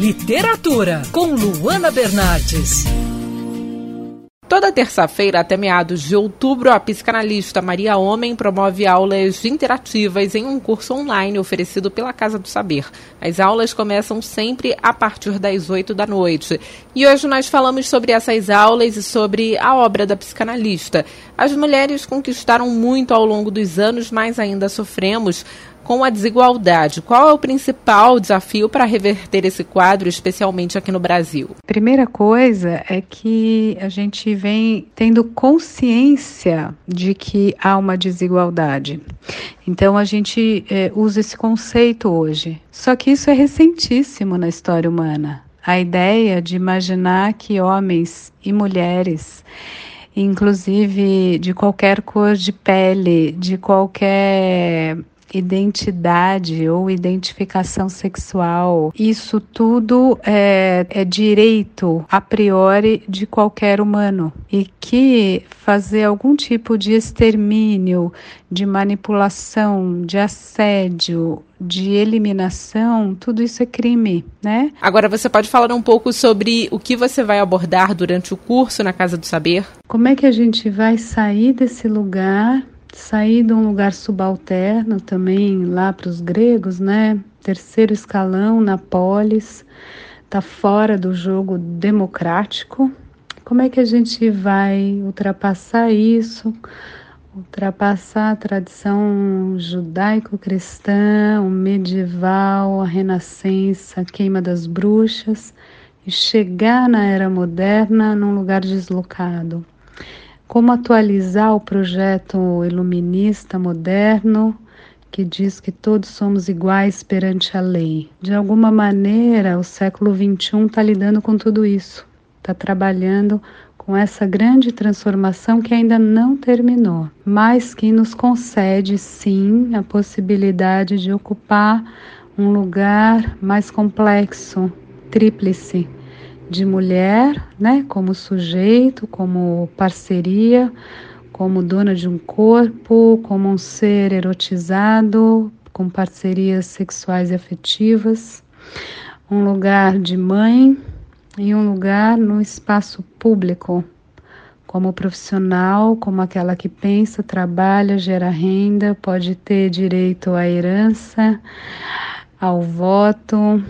Literatura, com Luana Bernardes. Toda terça-feira, até meados de outubro, a psicanalista Maria Homem promove aulas interativas em um curso online oferecido pela Casa do Saber. As aulas começam sempre a partir das 8 da noite. E hoje nós falamos sobre essas aulas e sobre a obra da psicanalista. As mulheres conquistaram muito ao longo dos anos, mas ainda sofremos com a desigualdade. Qual é o principal desafio para reverter esse quadro, especialmente aqui no Brasil? Primeira coisa é que a gente vem tendo consciência de que há uma desigualdade. Então a gente é, usa esse conceito hoje. Só que isso é recentíssimo na história humana. A ideia de imaginar que homens e mulheres inclusive de qualquer cor de pele, de qualquer identidade ou identificação sexual, isso tudo é, é direito a priori de qualquer humano e que fazer algum tipo de extermínio, de manipulação, de assédio, de eliminação, tudo isso é crime, né? Agora você pode falar um pouco sobre o que você vai abordar durante o curso na Casa do Saber? Como é que a gente vai sair desse lugar sair de um lugar subalterno também lá para os gregos, né? Terceiro escalão na polis, tá fora do jogo democrático. Como é que a gente vai ultrapassar isso? Ultrapassar a tradição judaico-cristã, o medieval, a renascença, a queima das bruxas e chegar na era moderna num lugar deslocado como atualizar o projeto iluminista moderno que diz que todos somos iguais perante a lei. De alguma maneira, o século XXI está lidando com tudo isso, está trabalhando com essa grande transformação que ainda não terminou, mas que nos concede sim a possibilidade de ocupar um lugar mais complexo, tríplice de mulher, né, como sujeito, como parceria, como dona de um corpo, como um ser erotizado, com parcerias sexuais e afetivas, um lugar de mãe e um lugar no espaço público, como profissional, como aquela que pensa, trabalha, gera renda, pode ter direito à herança, ao voto,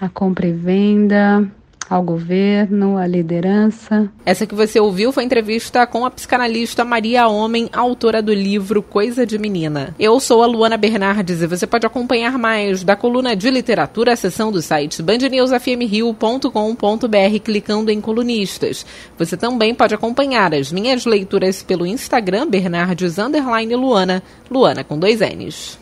à compra e venda, ao governo, à liderança. Essa que você ouviu foi entrevista com a psicanalista Maria Homem, autora do livro Coisa de Menina. Eu sou a Luana Bernardes e você pode acompanhar mais da coluna de literatura, a seção do site bandnewsfmrio.com.br clicando em colunistas. Você também pode acompanhar as minhas leituras pelo Instagram Bernardes Luana, Luana com dois N's.